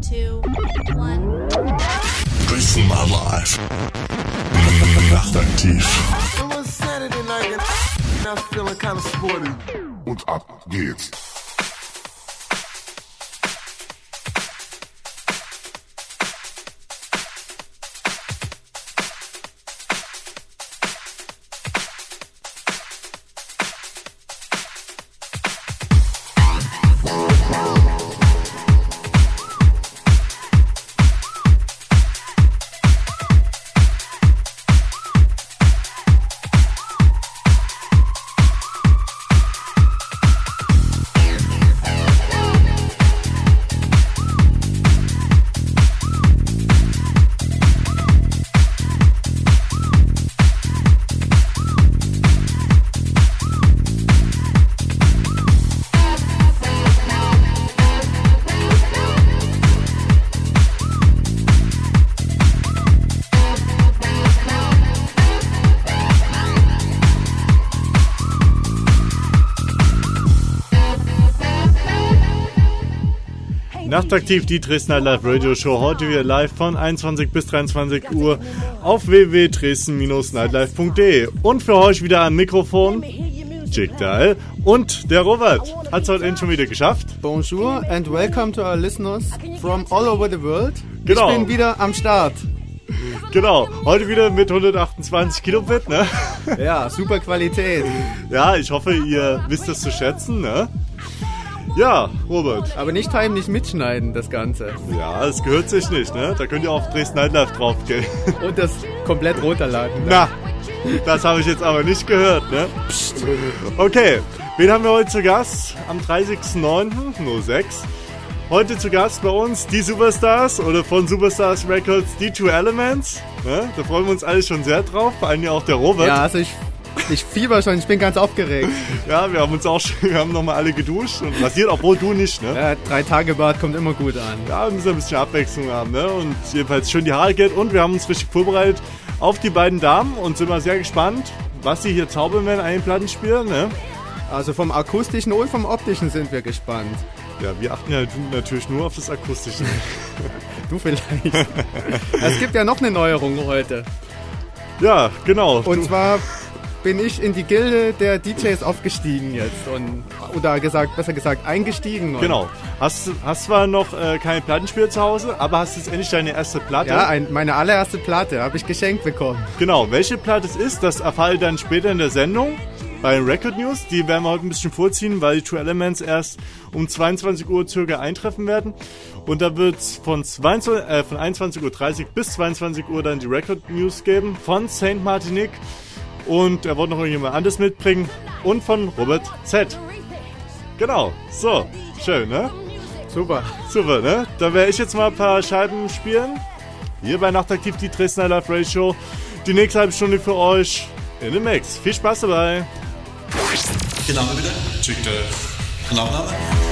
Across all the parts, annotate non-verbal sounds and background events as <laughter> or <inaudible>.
two, one. Dresden mal live. Nachtaktiv. It was Saturday night and I was feeling kind of sporty. Und ab geht's. Nachtaktiv, die Dresdner Live Radio Show. Heute wieder live von 21 bis 23 Uhr auf www.dresden-nightlife.de. Und für euch wieder am Mikrofon Jig Dial und der Robert. Hat es heute endlich schon wieder geschafft. Bonjour and welcome to our listeners from all over the world. Genau. Ich bin wieder am Start. Genau, heute wieder mit 128 Kilobit, ne? Ja, super Qualität. Ja, ich hoffe, ihr wisst es zu schätzen, ne? Ja, Robert. Aber nicht heimlich mitschneiden, das Ganze. Ja, es gehört sich nicht, ne? Da könnt ihr auf Dresden Nightlife draufgehen. <laughs> Und das komplett runterladen. Na, das habe ich jetzt aber nicht gehört, ne? Psst. Okay, wen haben wir heute zu Gast? Am 30.09.06. Heute zu Gast bei uns die Superstars oder von Superstars Records die Two Elements. Ne? Da freuen wir uns alle schon sehr drauf, vor allem ja auch der Robert. Ja, also ich, ich fieber schon, ich bin ganz aufgeregt. Ja, wir haben uns auch schon, wir haben nochmal alle geduscht und rasiert, obwohl du nicht, ne? Ja, drei Tage Bad kommt immer gut an. Ja, wir müssen ein bisschen Abwechslung haben, ne? Und jedenfalls schön die Haare geht und wir haben uns richtig vorbereitet auf die beiden Damen und sind mal sehr gespannt, was sie hier zaubern werden an den Plattenspielen, ne? Also vom akustischen und vom optischen sind wir gespannt. Ja, wir achten ja natürlich nur auf das Akustische. <laughs> Du vielleicht. es gibt ja noch eine Neuerung heute. ja, genau. Und du, zwar bin ich in die Gilde der DJs aufgestiegen jetzt. Und, oder gesagt, besser gesagt, eingestiegen. Genau. Hast, hast zwar noch äh, keine Plattenspieler zu Hause, aber hast jetzt endlich deine erste Platte. Ja, ein, meine allererste Platte habe ich geschenkt bekommen. Genau, welche Platte es ist, das erfahrt ihr dann später in der Sendung bei Record News. Die werden wir heute ein bisschen vorziehen, weil die True Elements erst um 22 Uhr circa eintreffen werden. Und da wird es von, 22 äh, von 21.30 Uhr bis 22 Uhr dann die Record News geben von Saint Martinique. Und er wollte noch irgendjemand anderes mitbringen. Und von Robert Z. Genau, so, schön, ne? Super. Super, ne? Da werde ich jetzt mal ein paar Scheiben spielen. Hier bei Nachtaktiv die Dresdner Live Radio Show. Die nächste halbe Stunde für euch in dem Mix. Viel Spaß dabei. Name bitte? Chick, der Nachname?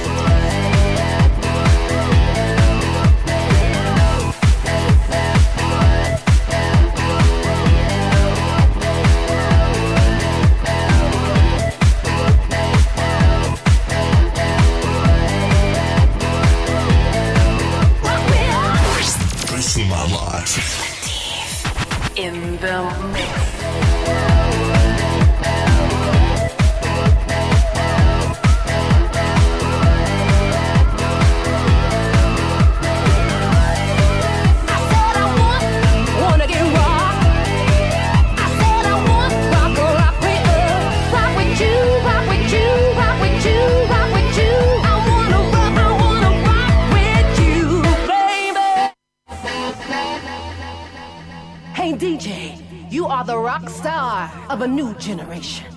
A new generation.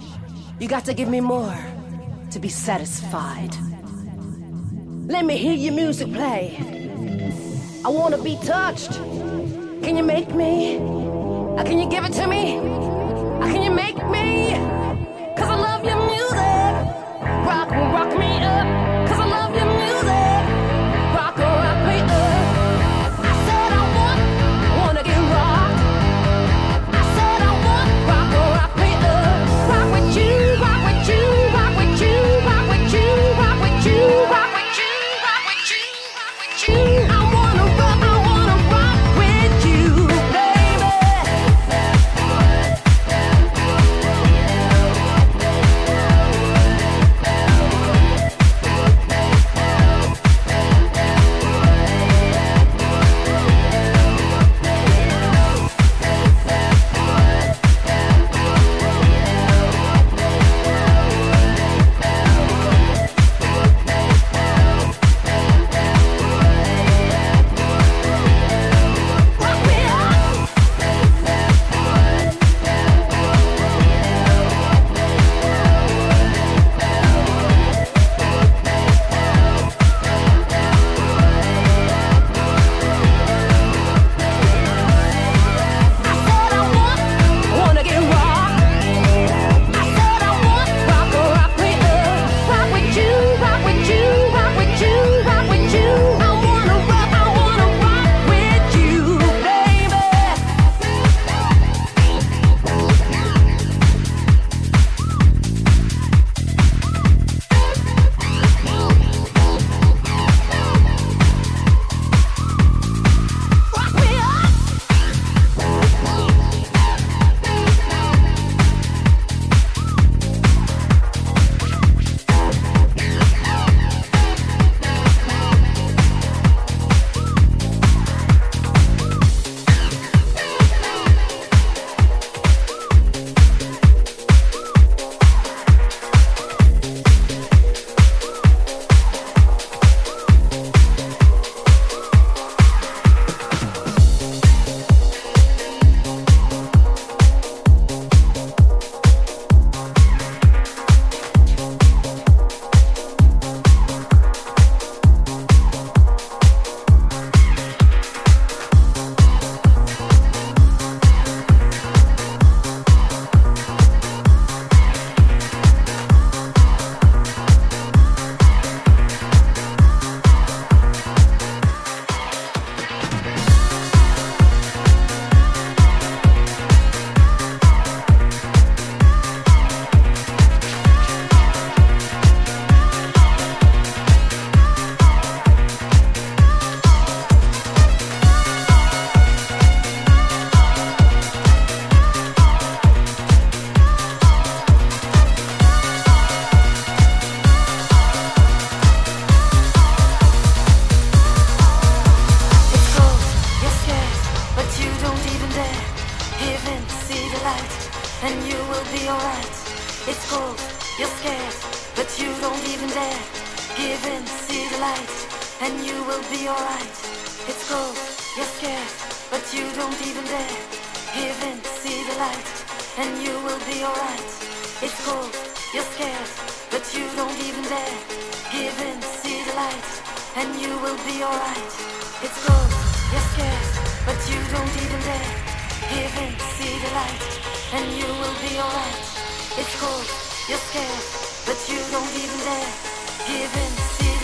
You got to give me more to be satisfied. Let me hear your music play. I want to be touched. Can you make me? Can you give it to me? Can you make me? and you will be alright. It's cold, you're scared, but you don't even dare. Give in, see the light, and you will be alright. It's cold, you're scared, but you don't even dare. Give in, see the light, and you will be alright. It's cold, you're scared, but you don't even dare. Give in, see the light, and you will be alright. It's cold, you're scared, but you don't even dare. Give in, see the light, and you will be alright. It's cold, you're scared, but you don't even dare. Give in, see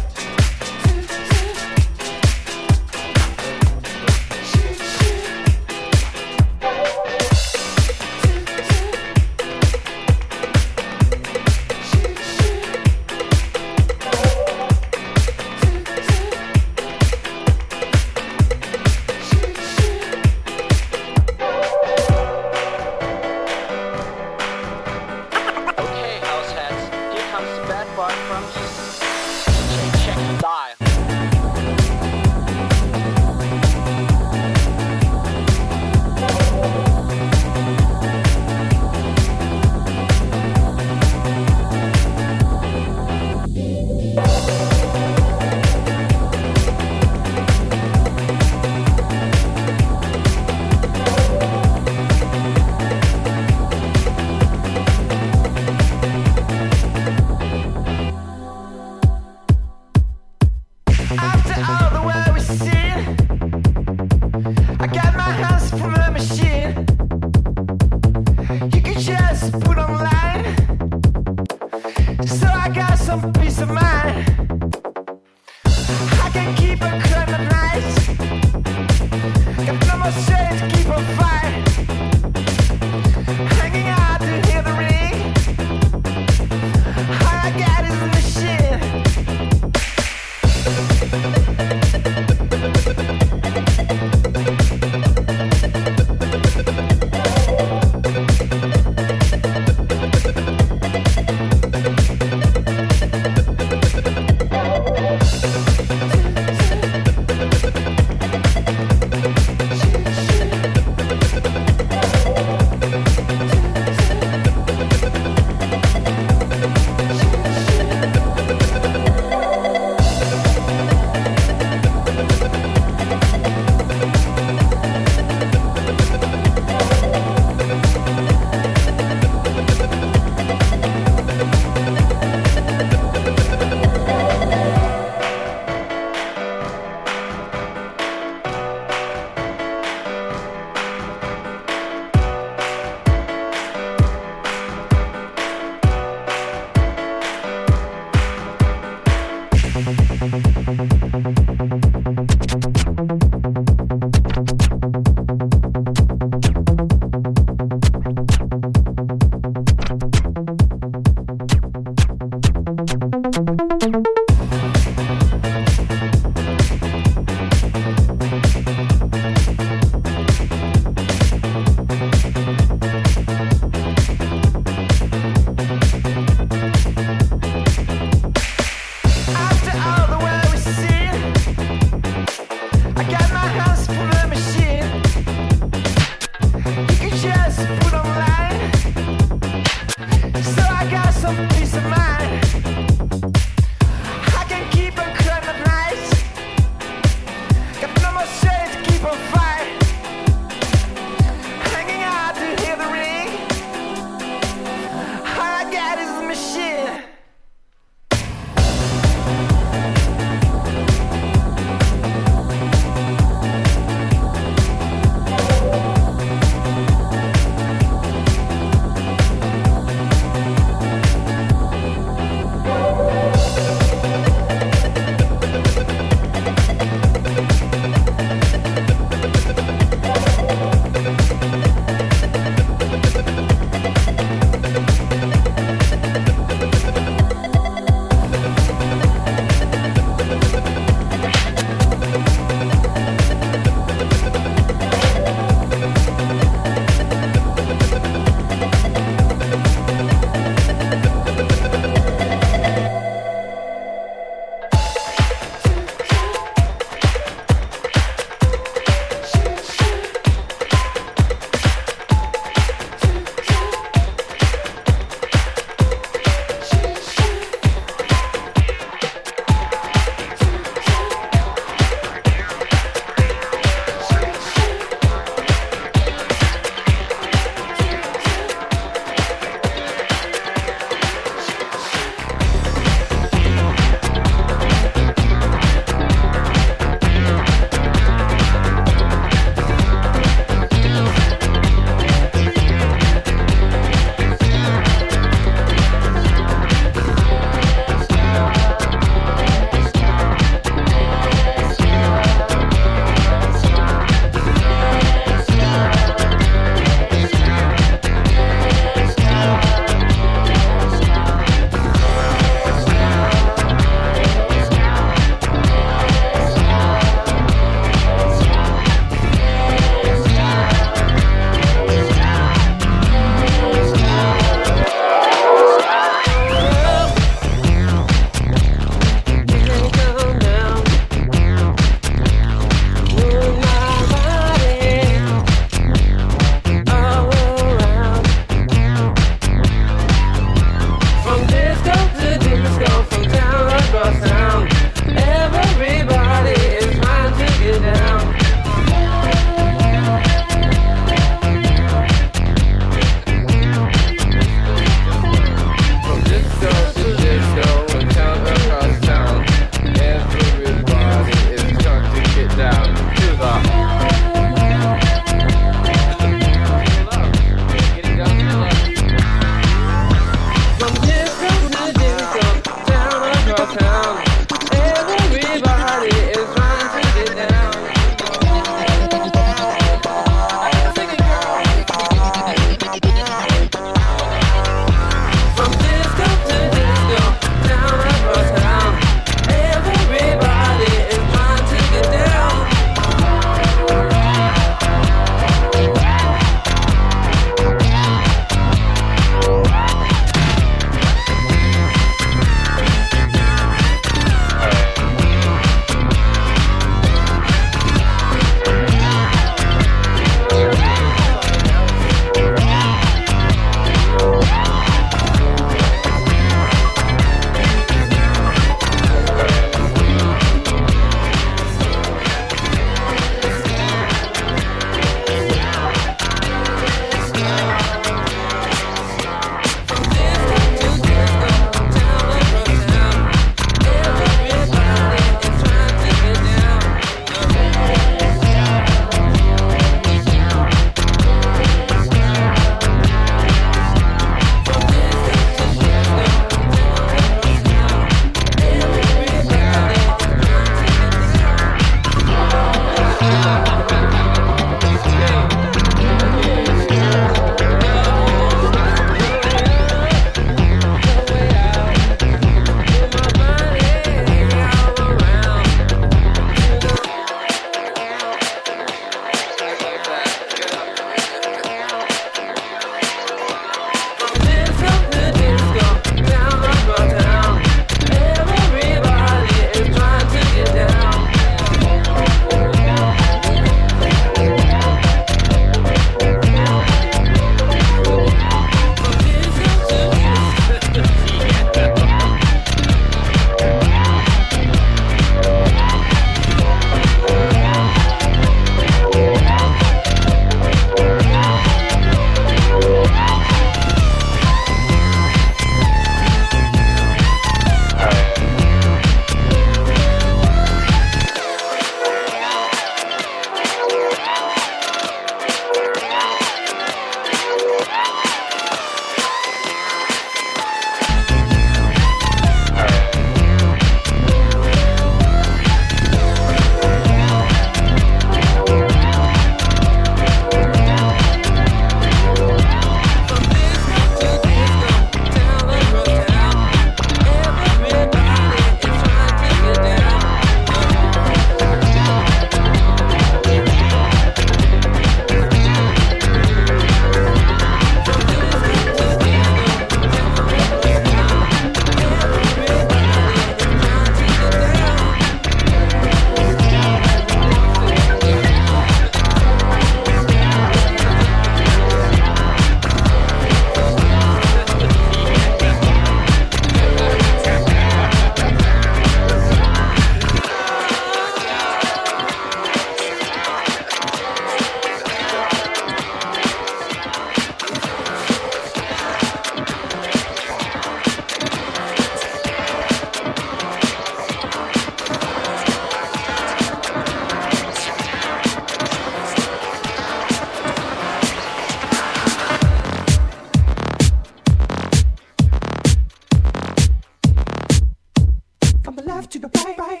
to the right.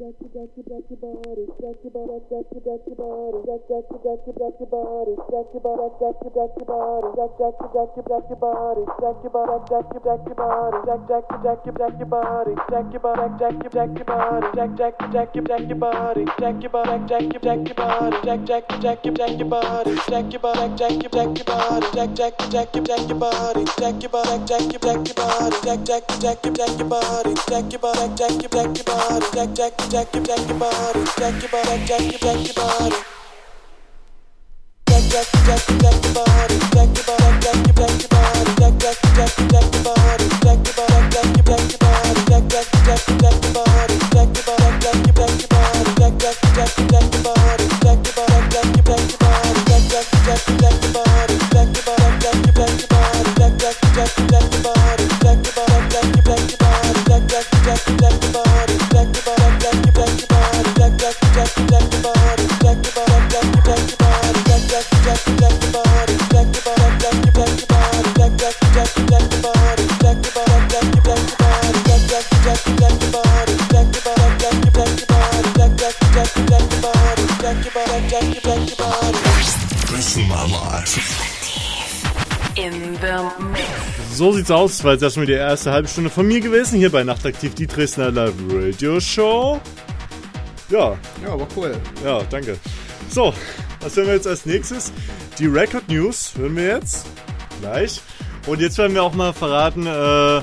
Got to got to got your body, got your body, got your got your body, got got to got your got your body, got your body, got your got your body, got got to got your got your body, got your body, got your got your body, got got to got your got your body, got your body, got your got your body, got got to got your got your body, got your body, got your got your body, got got to got your got your body, got your body, got your got your body, got got to got your got your body, got your body, got your got your body, got got to got your got your body, got your body, got your got your body, got got jack your jack your body, jack your body, jack your jack your body. Jack jack jack jack your body, jack your body, jack your jack your body, jack jack jack jack your body, jack your body, jack your jack your body, jack jack jack jack your body, jack your body, jack your jack your body, jack jack jack jack your body, jack your body, jack your jack your body, jack jack jack jack your body. My life. In the mix. So sieht's aus. Das war jetzt erstmal die erste halbe Stunde von mir gewesen, hier bei Nachtaktiv, die Dresdner Live Radio Show. Ja, Ja, aber cool. ja, danke. So, was hören wir jetzt als nächstes? Die Record News hören wir jetzt gleich. Und jetzt werden wir auch mal verraten, äh,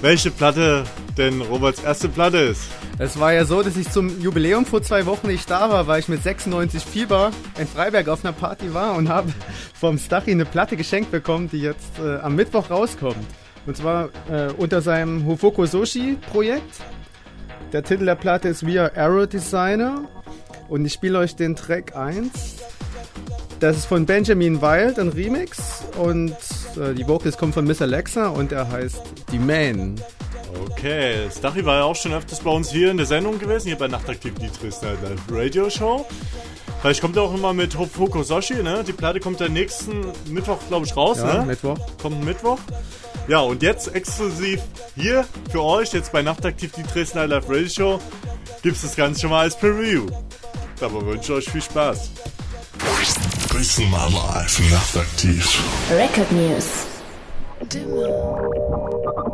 welche Platte denn Roberts erste Platte ist. Es war ja so, dass ich zum Jubiläum vor zwei Wochen nicht da war, weil ich mit 96 Fieber in Freiberg auf einer Party war und habe <laughs> vom Stachy eine Platte geschenkt bekommen, die jetzt äh, am Mittwoch rauskommt. Und zwar äh, unter seinem Hofoko Soshi Projekt. Der Titel der Platte ist We Are Arrow Designer und ich spiele euch den Track 1. Das ist von Benjamin Wild, ein Remix und äh, die Vocals kommen von Miss Alexa und er heißt The Man. Okay, Stachy war ja auch schon öfters bei uns hier in der Sendung gewesen, hier bei Nachtaktiv, die Dresdner Live Radio Show. Vielleicht kommt er auch immer mit Hofoko Soshi, ne? Die Platte kommt dann nächsten Mittwoch, glaube ich, raus, Ja, ne? Mittwoch. Kommt Mittwoch. Ja, und jetzt exklusiv hier für euch, jetzt bei Nachtaktiv, die Dresdner Live Radio Show, gibt's das Ganze schon mal als Preview. Dabei wünsche ich euch viel Spaß. My life. Nachtaktiv. Record News. Listen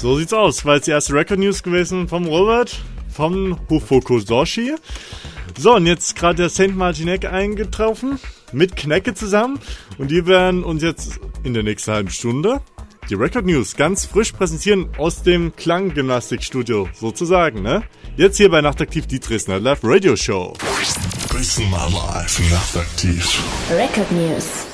So sieht's aus. War jetzt die erste Record News gewesen vom Robert, vom Hufokusoshi. So, und jetzt gerade der Saint Martinek eingetroffen, mit Knecke zusammen. Und die werden uns jetzt in der nächsten halben Stunde die Record News ganz frisch präsentieren aus dem Klanggymnastikstudio, sozusagen, ne? Jetzt hier bei Nachtaktiv die Dresdner Live Radio Show. Dresden mal live, nachtaktiv. Record News.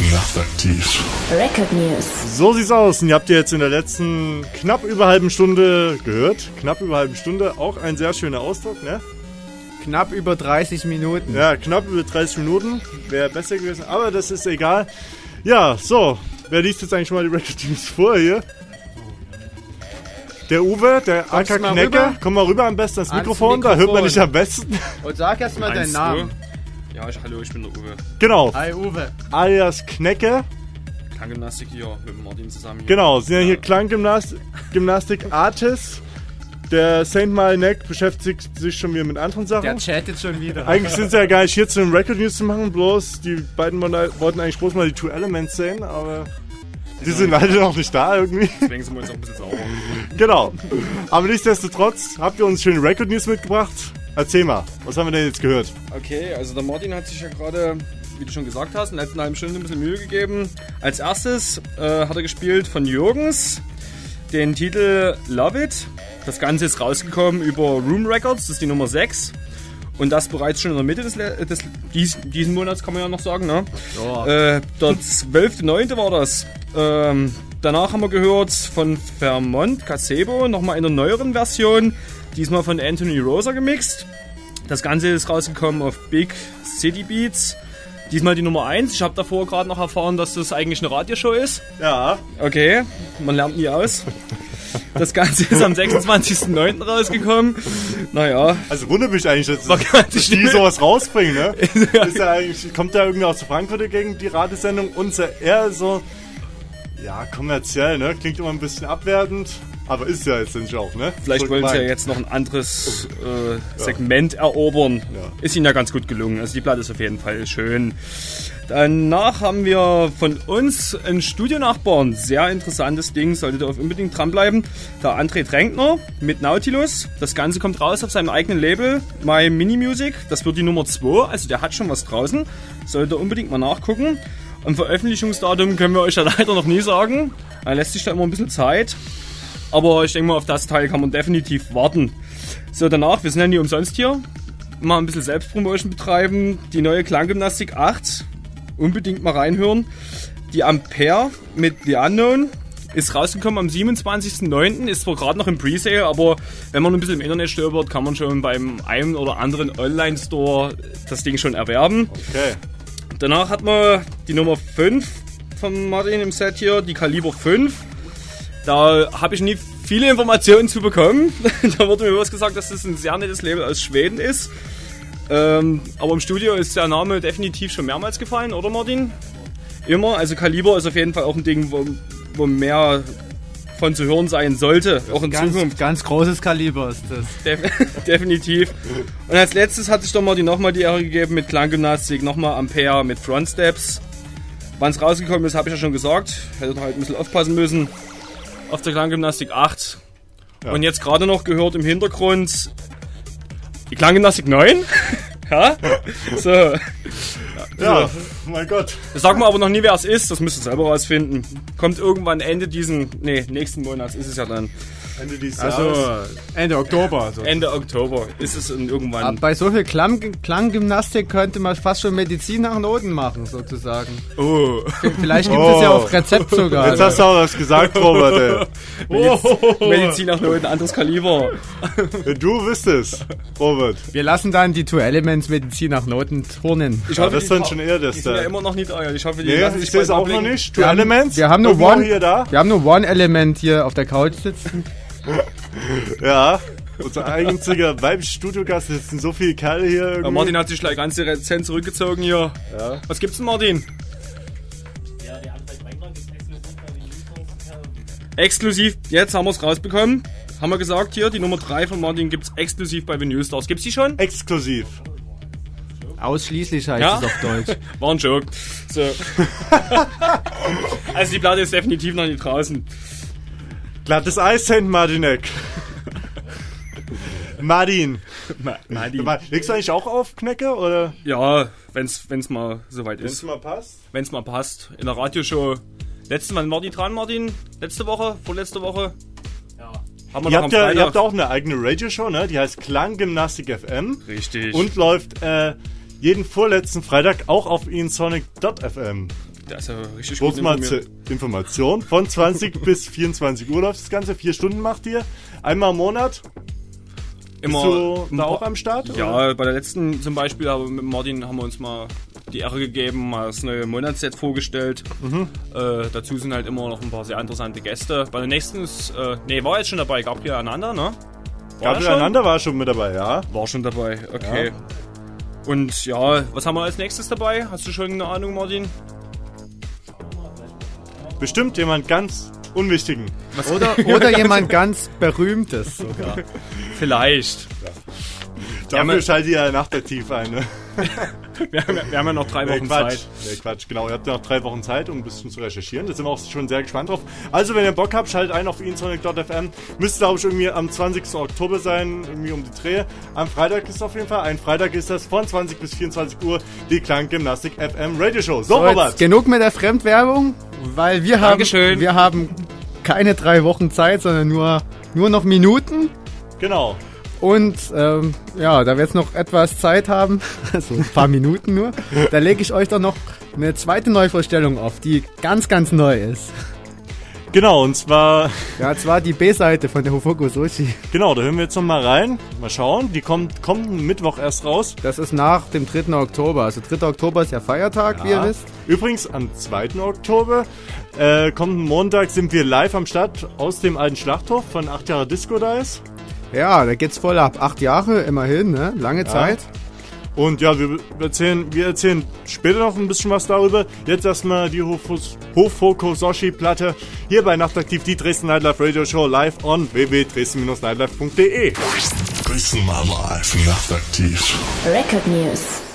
Nachtaktiv. Record News. So sieht's aus. Und ihr habt ihr jetzt in der letzten knapp über halben Stunde gehört. Knapp über halben Stunde. Auch ein sehr schöner Ausdruck, ne? Knapp über 30 Minuten. Ja, knapp über 30 Minuten. Wäre besser gewesen. Aber das ist egal. Ja, so. Wer liest jetzt eigentlich mal die Record News vor hier? Der Uwe, der Kommst AK du mal Knecker. rüber? Komm mal rüber am besten ans Ans Mikrofon. Da hört man Mikrofon. dich am besten. Und sag erstmal deinen Meinst du? Ja, ich, hallo, ich bin der Uwe. Genau. Hi Uwe. Alias Knecke. Klanggymnastik hier mit dem Martin zusammen. Hier. Genau, sind ja hier Klanggymnastik Gymnastik Artists. Der Saint Malnek beschäftigt sich schon wieder mit anderen Sachen. Der chattet schon wieder. Eigentlich sind sie ja gar nicht hier zu den Record News zu machen, bloß die beiden wollten eigentlich bloß mal die Two Elements sehen, aber die sind leider noch nicht da irgendwie. Deswegen sind wir jetzt auch ein bisschen sauer. Genau. Aber nichtsdestotrotz habt ihr uns schöne Record News mitgebracht. Erzähl mal, was haben wir denn jetzt gehört? Okay, also der Martin hat sich ja gerade, wie du schon gesagt hast, in der letzten halben Stunde ein bisschen Mühe gegeben. Als erstes äh, hat er gespielt von Jürgens den Titel Love It. Das Ganze ist rausgekommen über Room Records, das ist die Nummer 6. Und das bereits schon in der Mitte des, Le- des dies, diesen Monats, kann man ja noch sagen. Ne? Äh, der 12.9. war das. Ähm, danach haben wir gehört von Vermont Casebo, nochmal in einer neueren Version. Diesmal von Anthony Rosa gemixt. Das Ganze ist rausgekommen auf Big City Beats. Diesmal die Nummer 1. Ich habe davor gerade noch erfahren, dass das eigentlich eine Radioshow ist. Ja. Okay, man lernt nie aus. Das Ganze ist am 26.09. rausgekommen. Naja. Also wundert mich eigentlich, dass, dass die sowas rausbringen, ne? <laughs> ist ja eigentlich, kommt da irgendwie aus der Frankfurter Gegend, die Radiosendung, und ist ja eher so, ja, kommerziell, ne? Klingt immer ein bisschen abwertend, aber ist ja jetzt nicht auch, ne? Vielleicht So wollen sie ja jetzt noch ein anderes äh, Segment erobern. Ist ihnen ja ganz gut gelungen. Also die Platte ist auf jeden Fall schön. Danach haben wir von uns einen Studionachbarn. Sehr interessantes Ding, solltet ihr auf unbedingt dranbleiben. Der André Tränkner mit Nautilus. Das Ganze kommt raus auf seinem eigenen Label, My Mini Music. Das wird die Nummer 2, also der hat schon was draußen. Solltet ihr unbedingt mal nachgucken. Am Veröffentlichungsdatum können wir euch ja <laughs> leider noch nie sagen. Da lässt sich da immer ein bisschen Zeit. Aber ich denke mal, auf das Teil kann man definitiv warten. So, danach, wir sind ja nie umsonst hier. Mal ein bisschen Selbstpromotion betreiben. Die neue Klanggymnastik 8. Unbedingt mal reinhören. Die Ampere mit The Unknown ist rausgekommen am 27.09. Ist zwar gerade noch im Presale, aber wenn man ein bisschen im Internet stöbert, kann man schon beim einen oder anderen Online-Store das Ding schon erwerben. Okay. Danach hat man die Nummer 5 von Martin im Set hier, die Kaliber 5. Da habe ich nie viele Informationen zu bekommen. <laughs> da wurde mir bloß gesagt, dass das ein sehr nettes Label aus Schweden ist. Ähm, aber im Studio ist der Name definitiv schon mehrmals gefallen, oder Martin? Immer. Also Kaliber ist auf jeden Fall auch ein Ding, wo, wo mehr von zu hören sein sollte. Auch in Ganz, Zukunft. ganz großes Kaliber ist das. Def <laughs> definitiv. Und als letztes hatte ich doch mal die nochmal die Ehre gegeben mit Klanggymnastik, nochmal Ampere mit Front Steps. Wann es rausgekommen ist, habe ich ja schon gesagt. Hätte halt ein bisschen aufpassen müssen. Auf der Klanggymnastik 8. Ja. Und jetzt gerade noch gehört im Hintergrund die Klanggymnastik 9. <laughs> ja? So. Ja, mein Gott. Sag mal aber noch nie, wer es ist. Das müsst ihr selber rausfinden. Kommt irgendwann Ende diesen, nee, nächsten Monats ist es ja dann. Ende dieses Also Jahres. Ende Oktober. So. Ende Oktober ist es in irgendwann. Aber bei so viel Klang Klanggymnastik könnte man fast schon Medizin nach Noten machen, sozusagen. Oh. Vielleicht gibt Oh. es ja auf Rezept sogar. Jetzt hast du auch was gesagt, <laughs> Robert, ey. Medizin nach nur ein anderes Kaliber. Du wüsstest, Robert. Wir lassen dann die Two Elements Medizin nach Noten turnen. Ich Ja, hoffe, das die ist dann pa- schon eher das Die ja da. immer noch nicht euer. Ich hoffe, die Nee, lassen ich sich sehe es auch noch nicht. Two Wir haben- Elements. Wir haben nur One. hier da. Wir haben nur One Element hier auf der Couch sitzen. <laughs> Ja. Unser einziger weiblicher Studiogast. Es sind so viele Kerle hier irgendwie. Ja, Martin hat sich gleich ganz dezent zurückgezogen hier. Ja. Was gibt's denn, Martin? Exklusiv, jetzt haben wir es rausbekommen. Haben wir gesagt, hier, die Nummer 3 von Martin gibt's exklusiv bei Vinyl Stars. Gibt's die schon? Exklusiv. Ausschließlich heißt Ja? es auf Deutsch. <laughs> War ein Joke. So. <laughs> also die Platte ist definitiv noch nicht draußen. Glattes Eis, St. Martinek. Martin. Ma Martin. Legst du eigentlich auch auf, Knecke? Oder? Ja, wenn's, wenn's mal soweit Wenn es ist. mal passt. Wenn's mal passt. In der Radioshow. Letzte Mal war die dran, Martin? Letzte Woche? Vorletzte Woche? Ja. Haben wir Ihr noch habt, ja, ihr habt auch eine eigene Radioshow, ne? Die heißt Klanggymnastik FM. Richtig. Und läuft äh, jeden vorletzten Freitag auch auf insonic.fm. Der ist ja richtig Bloß gut mal zur. Information. Von 20 <laughs> bis 24 Uhr läuft das Ganze. Vier Stunden macht ihr. Einmal im Monat. Immer Bist du da auch am Start? oder? Ja, bei der letzten zum Beispiel aber mit Martin haben wir uns mal die Ehre gegeben, mal das neue Monatsset vorgestellt. Mhm. Äh, dazu sind halt immer noch ein paar sehr interessante Gäste. Bei der nächsten ist, äh, nee, war jetzt schon dabei, Gabriel Ananda, ne? War Gabriel? Ananda war schon mit dabei, ja. War schon dabei, okay. Ja. Und ja, was haben wir als nächstes dabei? Hast du schon eine Ahnung, Martin? Bestimmt jemand ganz Unwichtigen. Oder, <laughs> oder jemand ganz Berühmtes sogar. Vielleicht. Dafür man- schaltet ihr nach der Tiefe ein, ne? <laughs> <laughs> Wir haben, ja- wir haben ja noch drei Nee, Wochen Quatsch. Zeit. Nee, Quatsch, genau. Ihr habt ja noch drei Wochen Zeit, um ein bisschen zu recherchieren. Da sind wir auch schon sehr gespannt drauf. Also, wenn ihr Bock habt, schaltet ein auf insonic.fm. Müsste, glaube ich, irgendwie am 20. Oktober sein, irgendwie um die Dreh. Am Freitag ist es auf jeden Fall. Ein Freitag ist das von 20 bis 24 Uhr die Klanggymnastik FM Radio Show. So, So, Robert. jetzt genug mit der Fremdwerbung. Weil wir haben, Dankeschön. wir haben keine drei Wochen Zeit, sondern nur, nur noch Minuten. Genau. Und ähm, ja, da wir jetzt noch etwas Zeit haben, <laughs> also ein paar Minuten nur, <laughs> da lege ich euch doch noch eine zweite Neuvorstellung auf, die ganz, ganz neu ist. Genau, und zwar. <laughs> Ja, zwar die B-Seite von der Hofoko Sushi. Genau, da hören wir jetzt noch mal rein. Mal schauen. Die kommt, kommt Mittwoch erst raus. Das ist nach dem 3. Oktober. Also 3. Oktober ist ja Feiertag, wie ihr wisst. Übrigens, am 2. Oktober, äh, kommenden Montag, sind wir live am Start aus dem alten Schlachthof von 8 Jahre Disco Dice. Ja, da geht's voll ab. Acht Jahre, immerhin, ne? Lange Zeit. Und ja, wir erzählen, wir erzählen später noch ein bisschen was darüber. Jetzt erstmal die Hofoko Soshi Platte hier bei Nachtaktiv, die Dresden Nightlife Radio Show live on www.dresden-nightlife.de. Dresden Nightlife Nachtaktiv. Record News.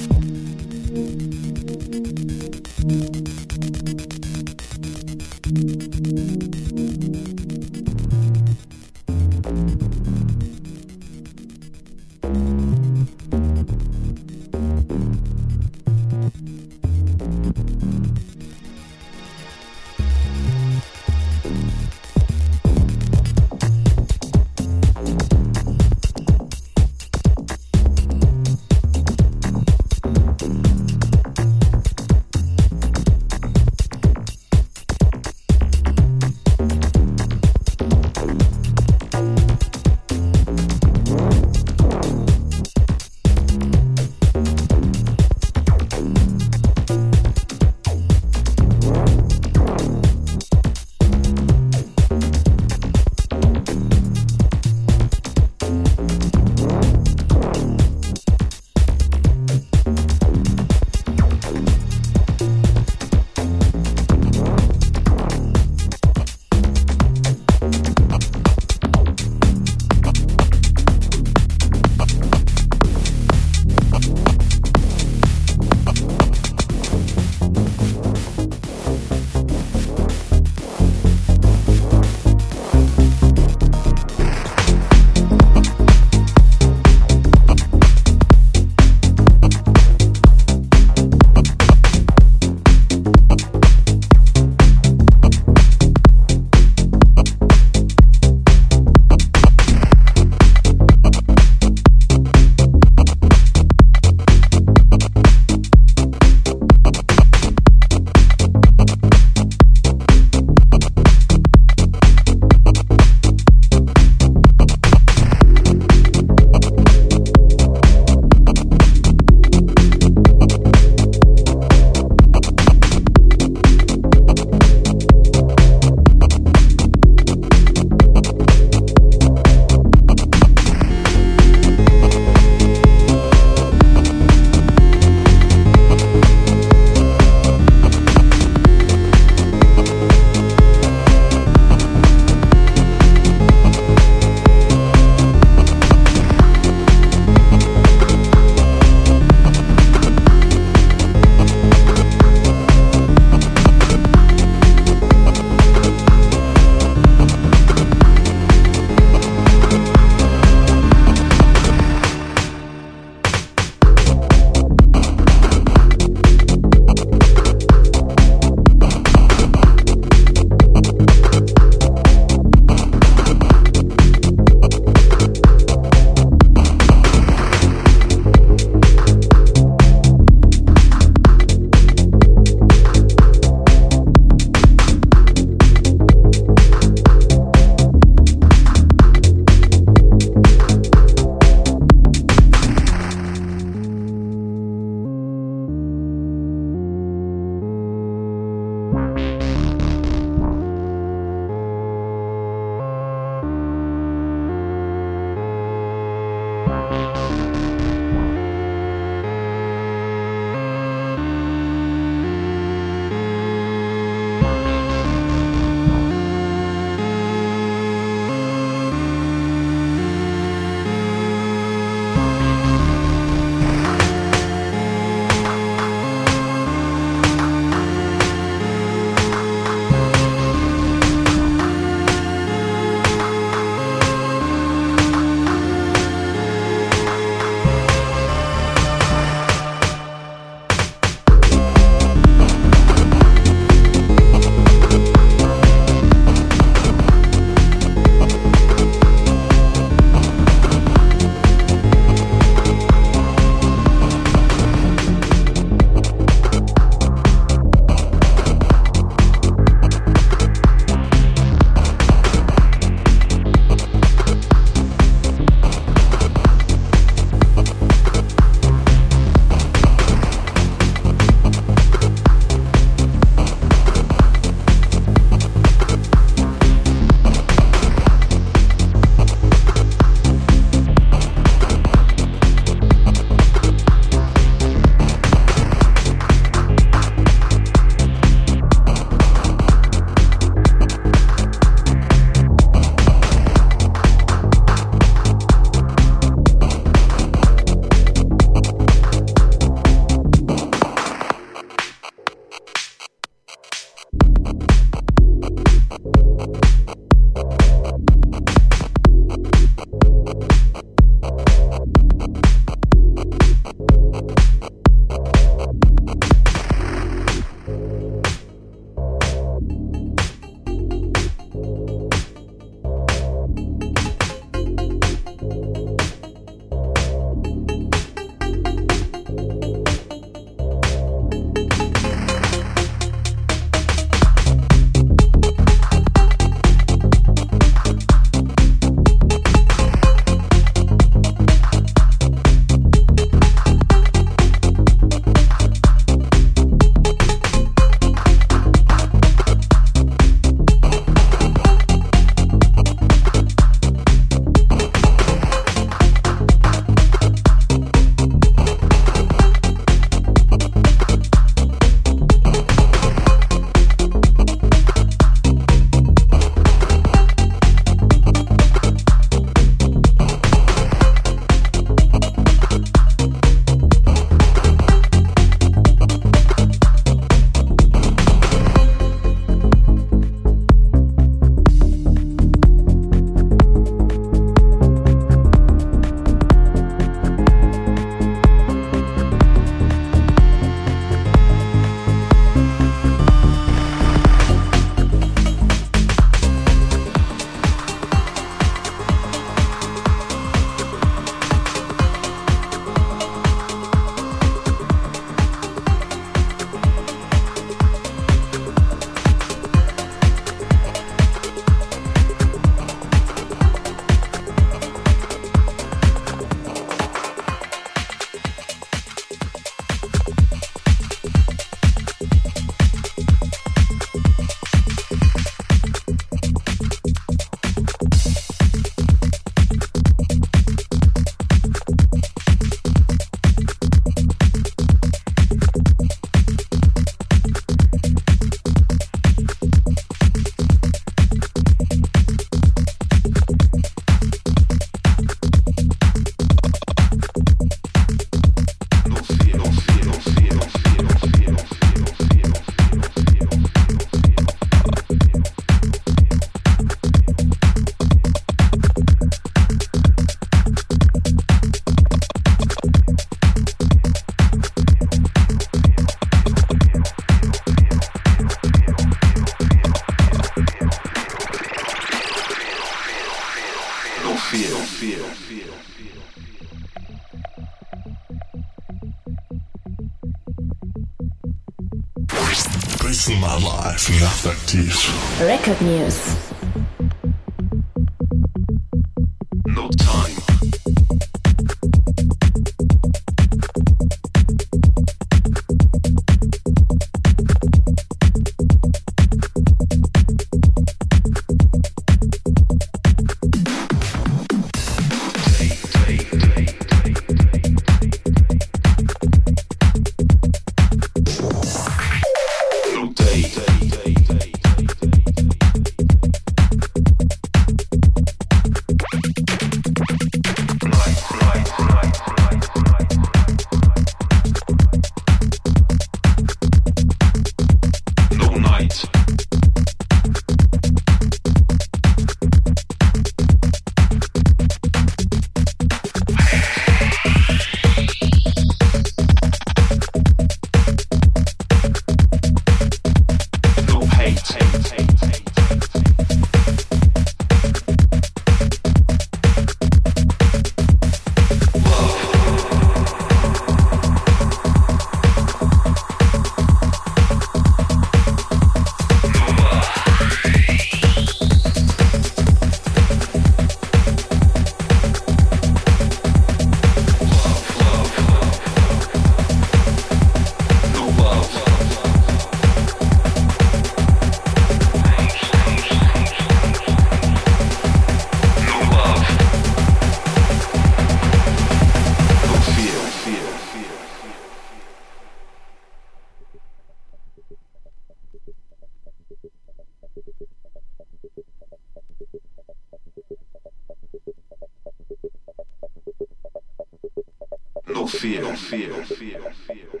fear. fear. fear. feel.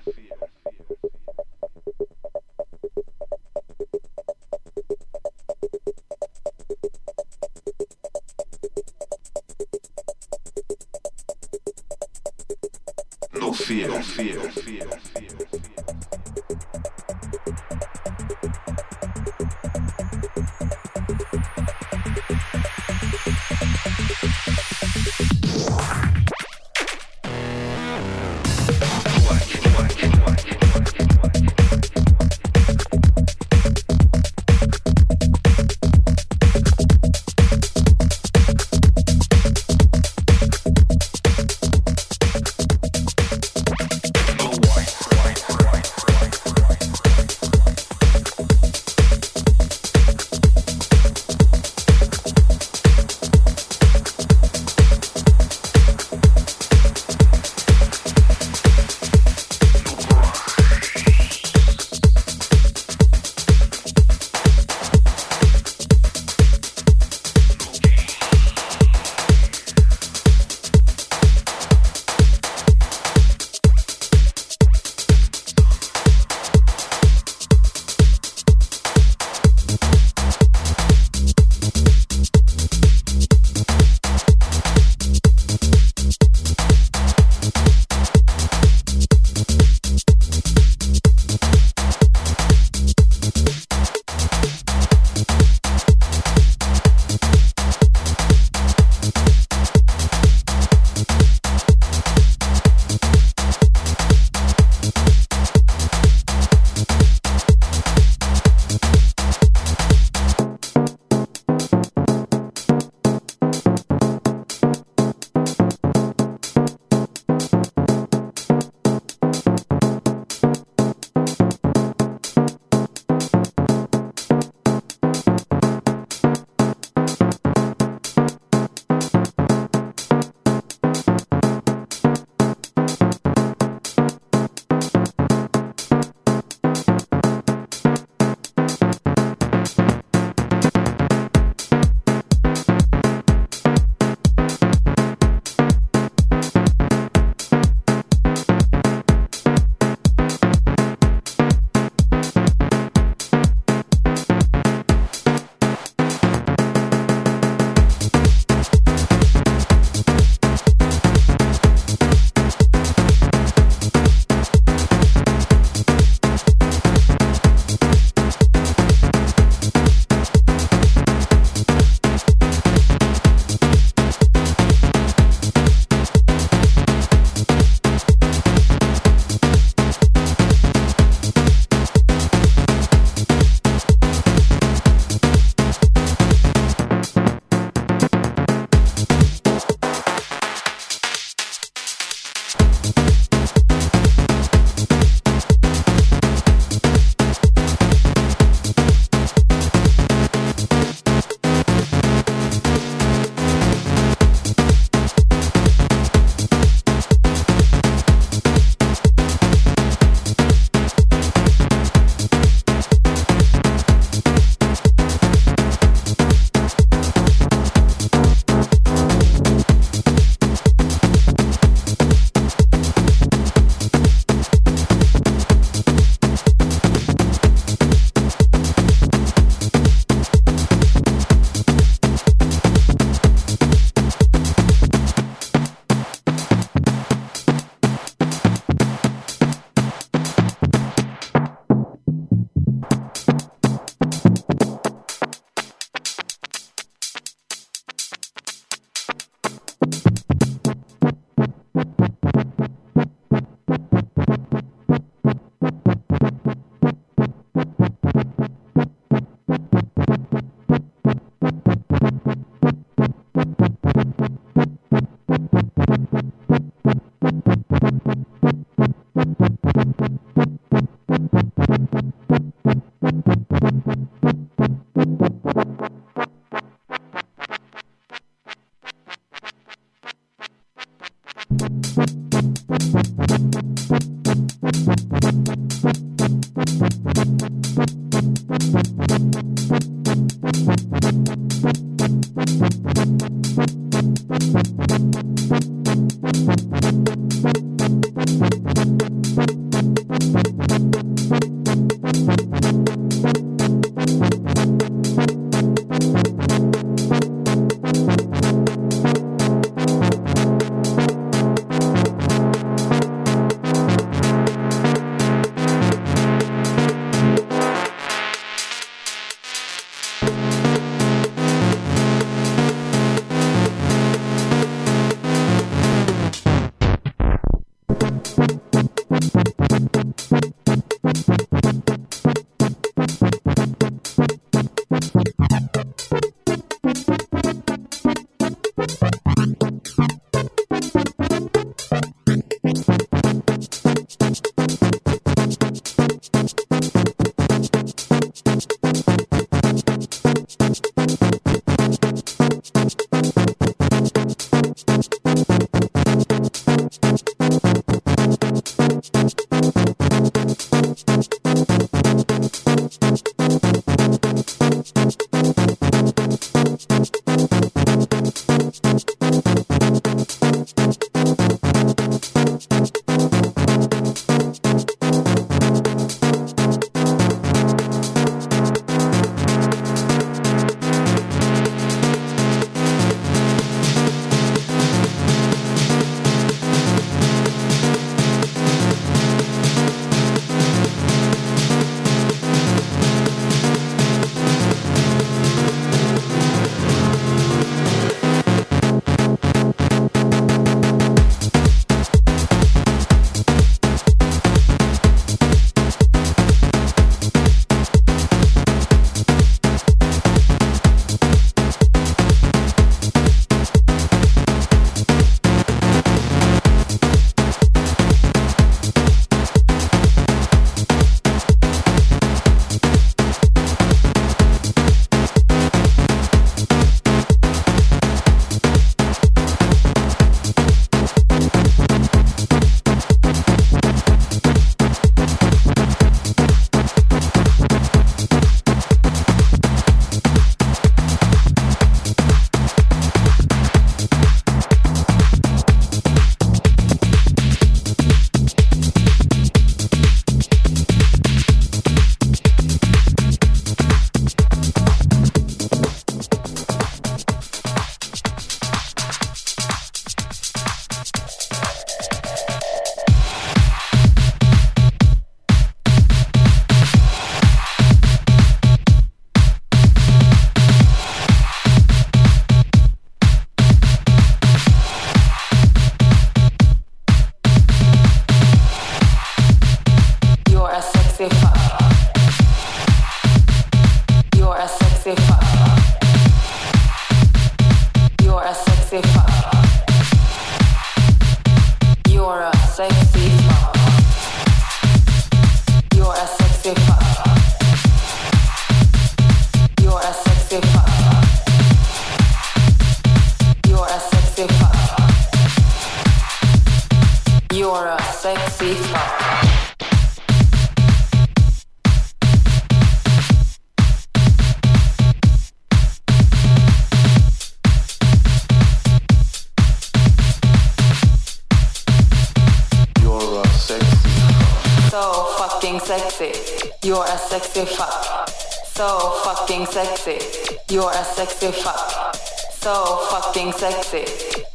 You're a sexy fuck. So fucking sexy.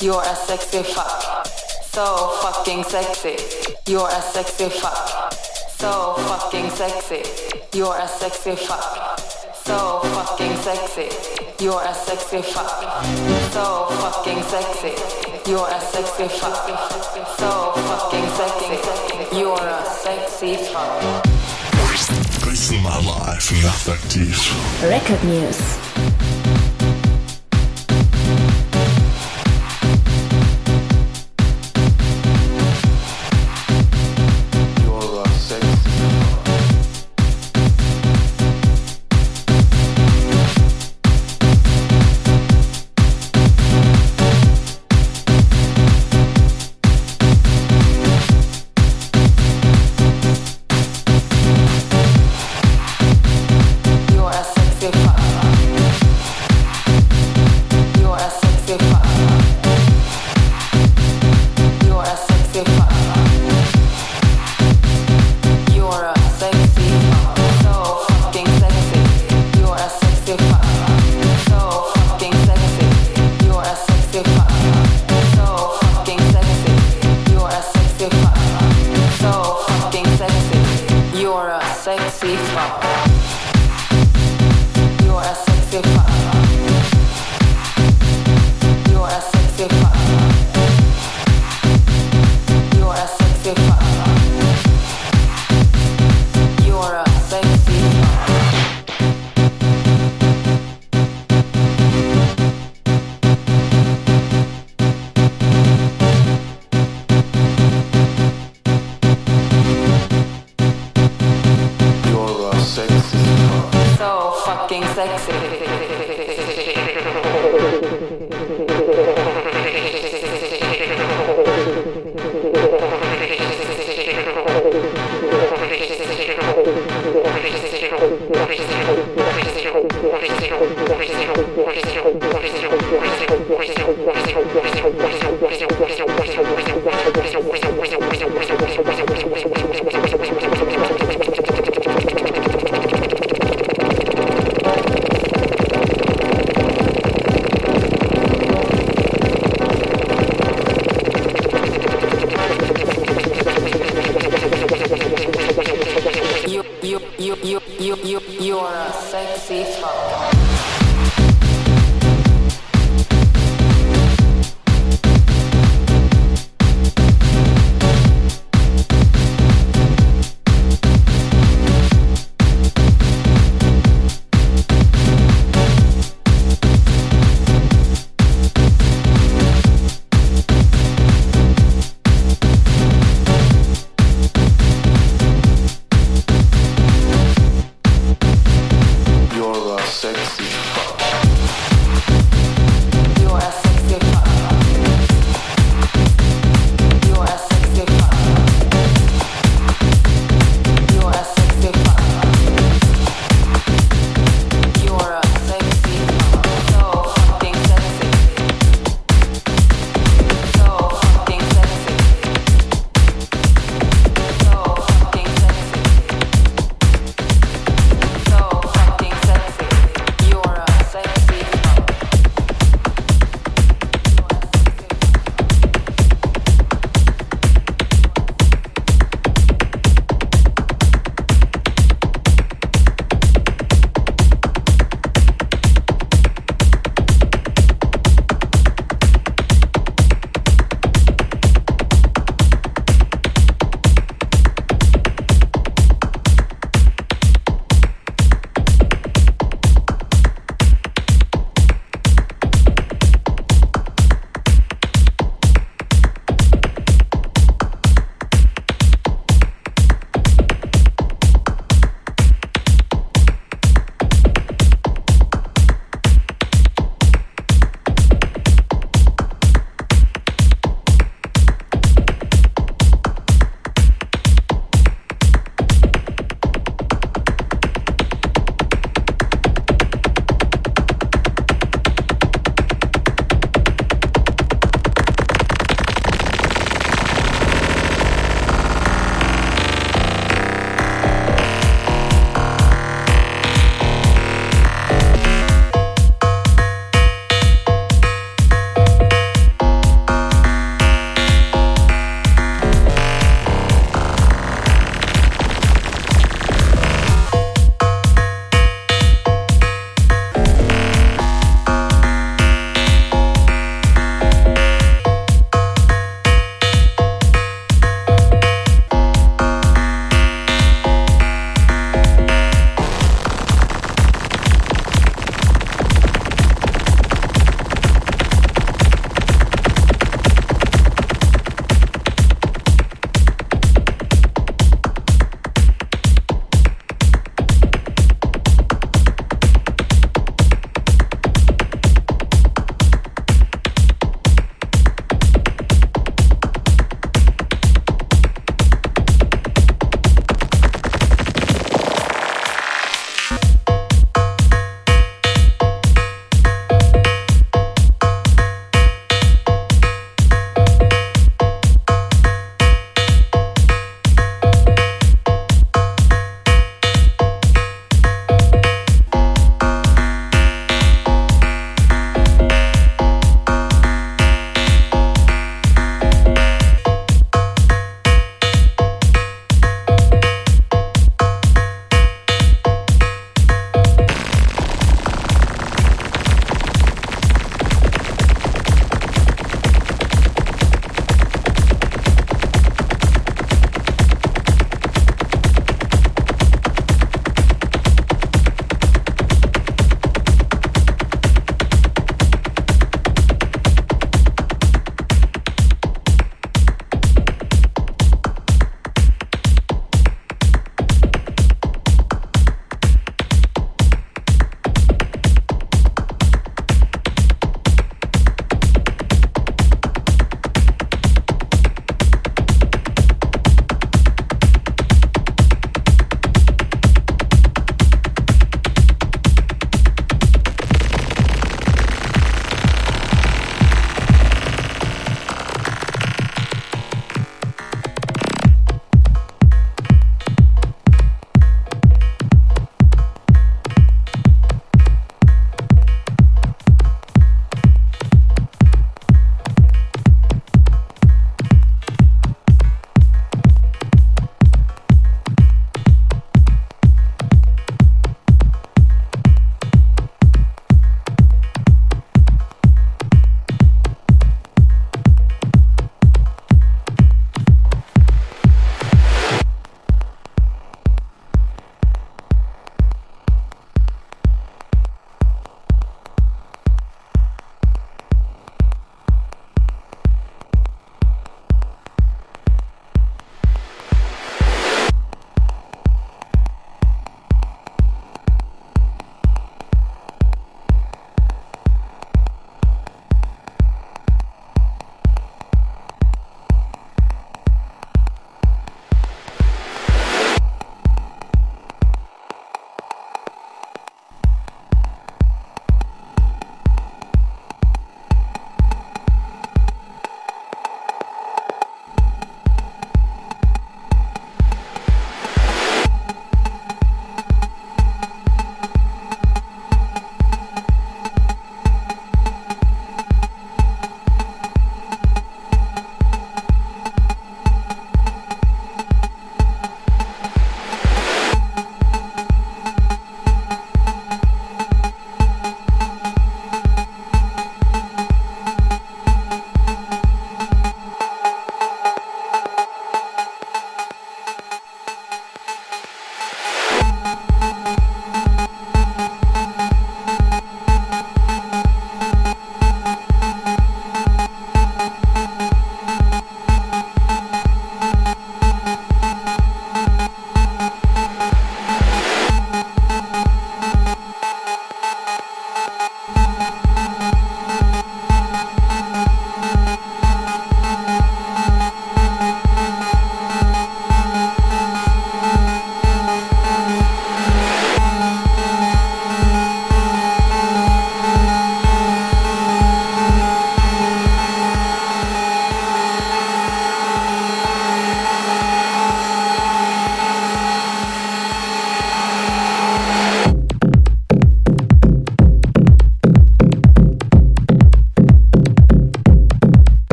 You're a sexy fuck. So fucking sexy. You're a sexy fuck. So fucking sexy. You're a sexy fuck. So fucking sexy. You're a sexy fuck. So fucking sexy. You're a sexy fuck. So fucking sexy. You're a sexy fuck. Grüßen mal live nachtaktiv. Record News.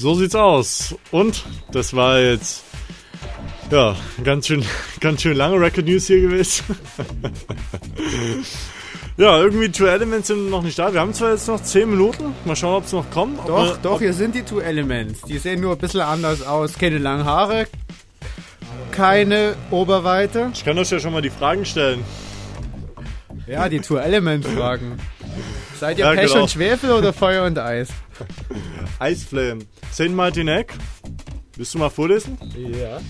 So sieht's aus. Und das war jetzt ja ganz schön, <laughs> ganz schön lange Record News hier gewesen. <laughs> ja, irgendwie Two Elements sind noch nicht da. Wir haben zwar jetzt noch 10 Minuten. Mal schauen, ob es noch kommen. Ob Doch, wir- doch, hier sind die Two Elements. Die sehen nur ein bisschen anders aus. Keine langen Haare, keine Oberweite. Ich kann euch ja schon mal die Fragen stellen. Ja, die Two Element Fragen. <laughs> Seid ihr Ja, Pech genau. und Schwefel oder Feuer und Eis? <laughs> Eisflame. Saint Martinek. Willst du mal vorlesen? Ja.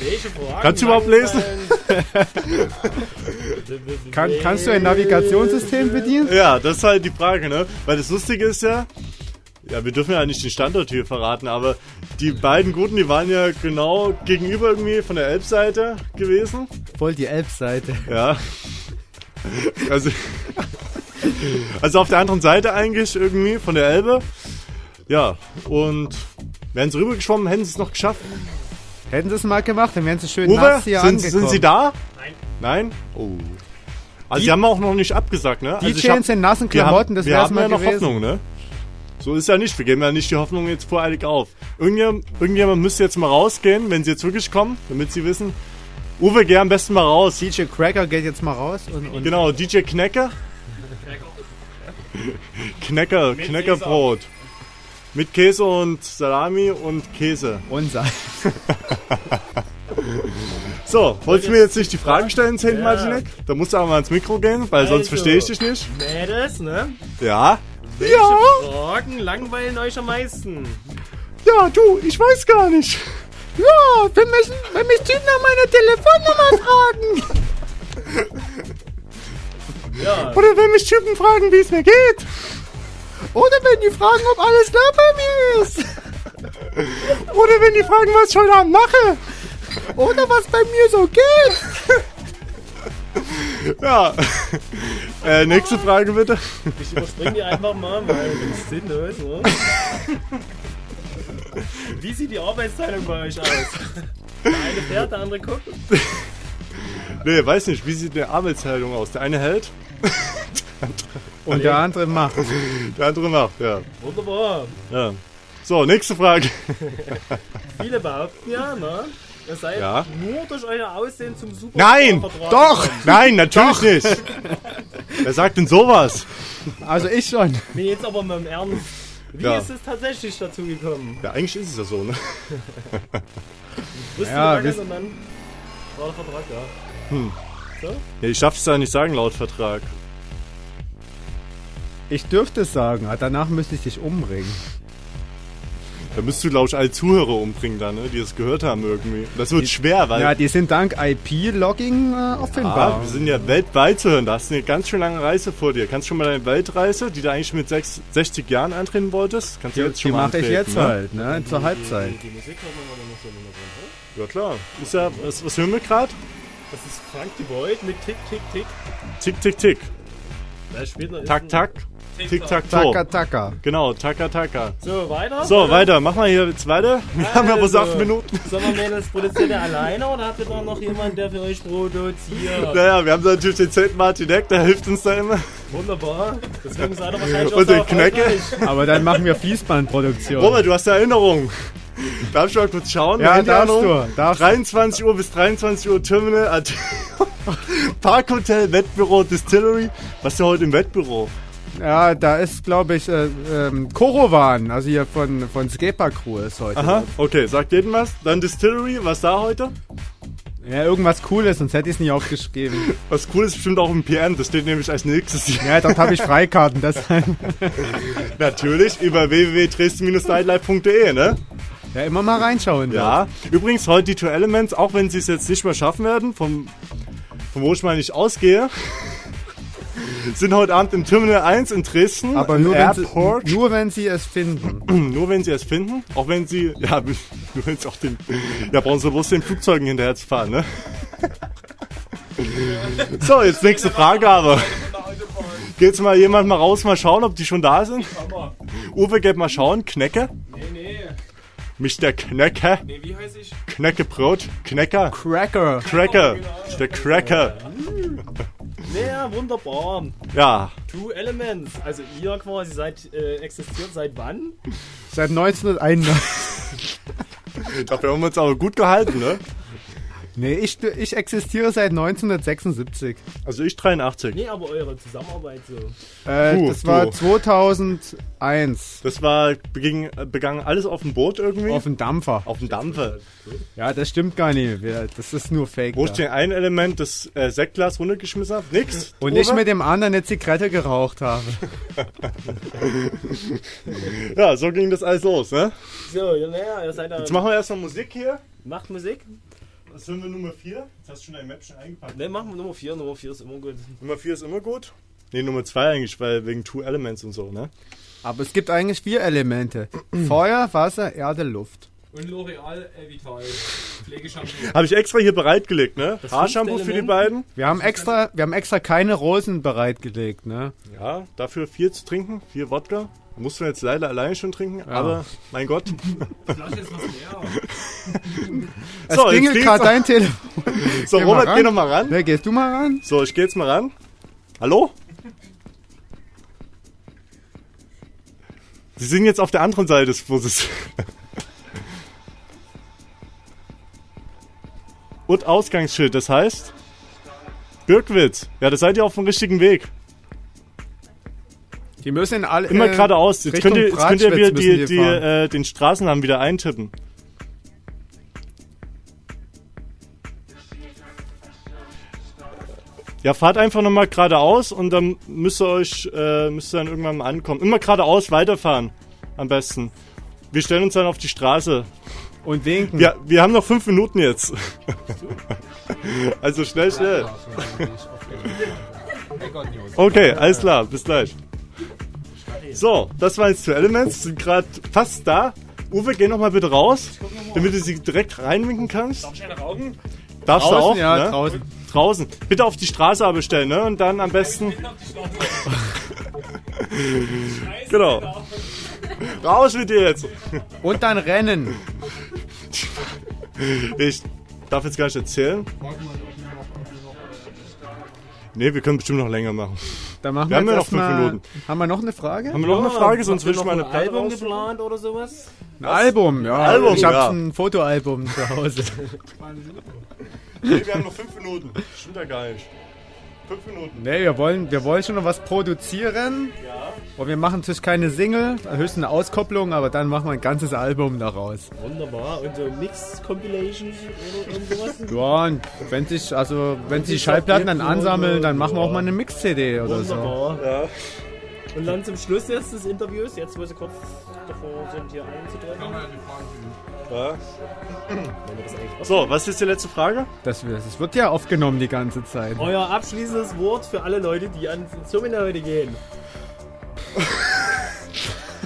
Welche Fragen? Kannst du überhaupt lesen? <laughs> Kann, kannst du ein Navigationssystem bedienen? Ja, das ist halt die Frage, ne? Weil das Lustige ist ja, ja, wir dürfen ja nicht den Standort hier verraten, aber die beiden Guten, die waren ja genau gegenüber irgendwie von der Elbseite gewesen. Voll die Elbseite. Ja. Also, <laughs> also auf der anderen Seite eigentlich irgendwie von der Elbe. Ja, und wären sie rübergeschwommen, hätten sie es noch geschafft. Hätten sie es mal gemacht, dann wären sie schön Uwe, nass hier sind, angekommen. sind sie da? Nein. Nein? Oh. Also Die- sie haben auch noch nicht abgesagt, ne? Die also Chance in nassen wir haben- Klamotten, das haben mal ja noch gewesen. Hoffnung, ne? So ist ja nicht. Wir geben ja nicht die Hoffnung jetzt voreilig auf. Irgendjemand, irgendjemand müsste jetzt mal rausgehen, wenn sie jetzt wirklich kommen, damit sie wissen. Uwe, geh am besten mal raus. DJ Cracker geht jetzt mal raus und, und Genau, DJ Knecker. Knecker, Mit Kneckerbrot. Mit Käse und Salami und Käse. Und Salz. <laughs> so, wolltest du mir jetzt nicht die Fragen stellen, Saint Ja. Martinek? Da musst du aber mal ans Mikro gehen, weil sonst Also, verstehe ich dich nicht. Mädels, ne? Ja? Welche Ja. Fragen langweilen euch am meisten? Ja, du, ich weiß gar nicht. Ja, wenn mich, wenn mich Typen nach meiner Telefonnummer fragen. <laughs> Ja. Oder wenn mich Typen fragen, wie es mir geht. Oder wenn die fragen, ob alles klar bei mir ist. Oder wenn die fragen, was ich heute Abend mache. Oder was bei mir so geht. Ja. Äh, nächste Frage bitte. Ich überspringe die einfach mal, weil ich bin sinnlos, ne? Wie sieht die Arbeitsteilung bei euch aus? Der eine fährt, der andere guckt. Nee, weiß nicht, wie sieht eine Arbeitsteilung aus? Der eine hält. Und der andere macht. Der andere macht, ja. Wunderbar. ja. So, nächste Frage. <laughs> Viele behaupten ja, ne? Ihr seid Ja. nur durch euer Aussehen zum Super Nein! Doch! Nein, natürlich nicht! Wer sagt denn sowas? Also ich schon. Nee, jetzt aber mal im Ernst. Wie Ja. ist es tatsächlich dazu gekommen? Ja, eigentlich ist es ja so, ne? <laughs> Wusste Ja, ja, dann war der Vertrag da. Hm. So? Ja, ich darf es ja nicht sagen laut Vertrag. Ich dürfte es sagen, aber danach müsste ich dich umbringen. Da müsstest du, glaube ich, alle Zuhörer umbringen dann, ne? die das gehört haben irgendwie. Das wird schwer, weil Ja, die sind dank IP-Logging äh, Ah, auffindbar. wir sind ja weltweit zu hören. Da hast du eine ganz schön lange Reise vor dir. Kannst du schon mal deine Weltreise, die du eigentlich mit sechs, 60 Jahren antreten wolltest, kannst du Die, jetzt schon die mal mache ich jetzt ne? halt, ne? Zur Halbzeit. Die Musik hört man aber noch so im Hintergrund, oder? Ja klar. Ist ja, was, was hören wir gerade? Das ist Frank Void mit Tick, Tick, Tick. Tick, tick, tick. Da spielt noch Tak, tak. Tick, tak, to. Taka, taka. Genau, taka, taka. So, weiter? So, weiter. Machen wir hier jetzt weiter. Wir haben ja bloß Also, acht Minuten. Sag mal, Mädels, produziert ihr alleine oder habt ihr da noch jemanden, der für euch produziert? Naja, wir haben da natürlich den St. Martinek, der hilft uns da immer. Wunderbar. Deswegen seid ihr wahrscheinlich auch Und so den Knecke. Aber dann machen wir Fließbandproduktion. Robert, du hast eine Erinnerung. <laughs> Darf ich mal kurz schauen? Ja, darfst du, darfst du. 23 Uhr bis 23 Uhr Terminal at <laughs> Parkhotel, Wettbüro, Distillery. Was ist denn heute im Wettbüro? Ja, da ist, glaube ich, äh, ähm, Korovan, also hier von, von Skepa Crew ist heute. Aha, okay, sagt jedem was. Dann Distillery, was da heute? Ja, irgendwas Cooles, sonst hätte ich es nicht aufgeschrieben. <laughs> Was cool ist bestimmt auch im PN, das steht nämlich als nächstes hier. Ja, dort habe ich Freikarten, deshalb. Natürlich über www.dresden-nightlife.de, ne? Ja, immer mal reinschauen. Ja, übrigens heute die Two Elements, auch wenn sie es jetzt nicht mehr schaffen werden, vom, von wo ich mal nicht ausgehe, <laughs> sind heute Abend im Terminal 1 in Dresden. Aber nur wenn, sie, nur wenn sie es finden. <clears throat> nur wenn sie es finden, auch wenn sie, ja, <laughs> nur wenn sie auch den, ja, brauchen sie bloß den Flugzeugen hinterher zu fahren, ne? <laughs> So, jetzt nächste Frage aber. Geht's mal jemand mal raus, mal schauen, ob die schon da sind? Uwe, geht mal schauen, Knecke? Nee, nee. Mr. Knecke? Nee, wie heiße ich? Kneckebrot? Knecker? Cracker. Cracker. Der Cracker. Naja, wunderbar. Ja. Two Elements. Also ihr quasi seid, äh, existiert seit wann? Seit 1991. Dafür haben wir uns aber gut gehalten, ne? Nee, ich, ich existiere seit 1976. Also ich 83. Nee, aber eure Zusammenarbeit so. Äh, Du, das war du. 2001. Das war beging, begangen alles auf dem Boot irgendwie? Auf dem Dampfer. Auf dem Dampfer. Ja, das stimmt gar nicht. Das ist nur Fake. Wo ich den ein Element des äh, Sektglas runtergeschmissen habe? Nix. Und ich Drüber? mit dem anderen eine Zigarette geraucht habe. ja, so ging das alles los, ne? So, ja, naja, ihr seid da. Jetzt machen wir erstmal Musik hier. Macht Musik? Was hören wir Nummer 4? Jetzt hast du schon dein Map schon eingepackt. Ne, machen wir Nummer 4. Nummer 4 ist immer gut. Nummer 4 ist immer gut. Ne, Nummer 2 eigentlich, weil wegen Two Elements und so, ne? Aber es gibt eigentlich vier Elemente. <clears throat> Feuer, Wasser, Erde, Luft. Und L'Oreal Vital. Pflegeshampoo. Habe ich extra hier bereitgelegt, ne? Das Haarshampoo für die beiden. Wir haben extra, wir haben extra keine Rosen bereitgelegt, ne? Ja, dafür vier zu trinken, vier Wodka. Musst du jetzt leider alleine schon trinken, Ja. aber mein Gott. <laughs> Flasche ist was leer. <laughs> Es So, klingelt gerade dein Telefon. So, Geh Robert, geh noch mal ran. Ne, gehst du mal ran? So, ich geh jetzt mal ran. Hallo? Sie sind jetzt auf der anderen Seite des Flusses. <laughs> Und Ausgangsschild, das heißt? Birkwitz. Ja, da seid ihr auf dem richtigen Weg. Die müssen alle Immer äh, geradeaus. Jetzt Richtung könnt ihr, jetzt könnt ihr wieder die, die, äh, den Straßennamen wieder eintippen. Ja, fahrt einfach nochmal geradeaus und dann müsst ihr euch, äh, müsst ihr dann irgendwann mal ankommen. Immer geradeaus weiterfahren. Am besten. Wir stellen uns dann auf die Straße. Und winken. Ja, wir haben noch fünf Minuten jetzt. <laughs> also schnell, schnell. Okay, alles klar, bis gleich. So, das waren jetzt zwei Elements, sind gerade fast da. Uwe, geh noch mal bitte raus, damit du sie direkt reinwinken kannst. Darf ich eine rauchen? Darfst Draußen, du auch? ja, ne? draußen. Draußen. Bitte auf die Straße aber stellen, ne? Und dann am besten. <laughs> genau. Raus mit dir jetzt. Und dann rennen. Ich darf jetzt gar nicht erzählen. Ne, wir können bestimmt noch länger machen. Dann machen wir haben wir ja noch fünf Minuten. Haben wir noch eine Frage? Haben wir noch eine Frage? Sonst Habt ich noch meine ein Platte Album geplant oder sowas? Ein Album, ja. Album, ich habe ja. ein Fotoalbum zu Hause. Nee, wir haben noch fünf Minuten. Stimmt ja gar nicht. Fünf Minuten. nee, wir wollen, wir wollen schon noch was produzieren. Ja. Und wir machen natürlich keine Single, höchstens eine Auskopplung, aber dann machen wir ein ganzes Album daraus. Wunderbar. Und so Mix-Compilations oder sowas? <laughs> Ja, und wenn sich, also, wenn sich die Schallplatten dann ansammeln, dann machen wir auch mal eine Mix-CD oder so. Wunderbar. Ja. Und dann zum Schluss jetzt des Interviews, jetzt wo sie kurz davor sind, hier einzutreffen. Ja. Wenn wir das eigentlich So, was ist die letzte Frage? Das, wird- das wird ja aufgenommen die ganze Zeit. Euer abschließendes Wort für alle Leute, die ans Seminar heute gehen.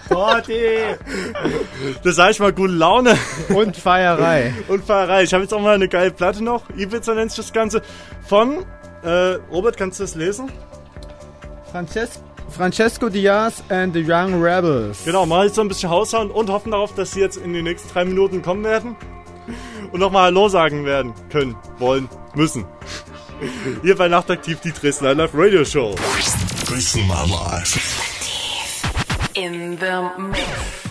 Party! Das sag ich mal gute Laune. Und Feierei. Und Feierei. Ich habe jetzt auch mal eine geile Platte noch. Ibiza nennt sich das Ganze. Von, äh, Robert, kannst du das lesen? Frances Francesco Diaz and the Young Rebels. Genau, mal jetzt so ein bisschen Haushauen und hoffen darauf, dass sie jetzt in den nächsten drei Minuten kommen werden. Und nochmal Hallo sagen werden können, wollen, müssen. Hier bei Nachtaktiv die Dresdner Live Radio Show. Dresdner Live. In the mix.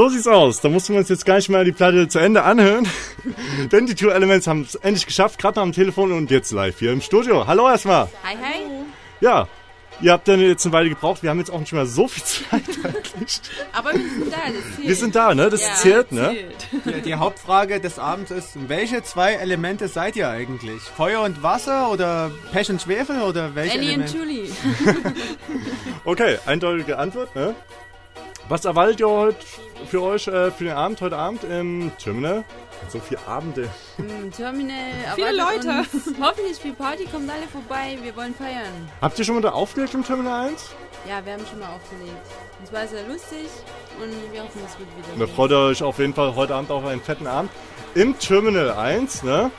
So sieht's aus. Da mussten wir uns jetzt gar nicht mehr die Platte zu Ende anhören. <laughs> Denn die Two Elements haben es endlich geschafft, gerade noch am Telefon und jetzt live hier im Studio. Hallo erstmal. Hi, hi. Ja, ihr habt dann jetzt eine Weile gebraucht. Wir haben jetzt auch nicht mehr so viel Zeit <laughs> eigentlich. Aber wir sind da, das zählt. Wir sind da, ne? Das Ja, zählt, ne? Die, die Hauptfrage des Abends ist, welche zwei Elemente seid ihr eigentlich? Feuer und Wasser oder Pech und Schwefel oder welche Ellie und? Julie. <laughs> Okay, eindeutige Antwort, ne? Was erwartet ihr heute für euch äh, für den Abend, heute Abend im Terminal? So viele Abende. Im Terminal Viele Leute. Uns, <laughs> hoffentlich viel Party, kommt alle vorbei, wir wollen feiern. Habt ihr schon mal da aufgelegt im Terminal 1? Ja, wir haben schon mal aufgelegt. Es war sehr lustig und wir hoffen, es wird wieder. Da freut ihr euch auf jeden Fall heute Abend auf einen fetten Abend im Terminal 1, ne?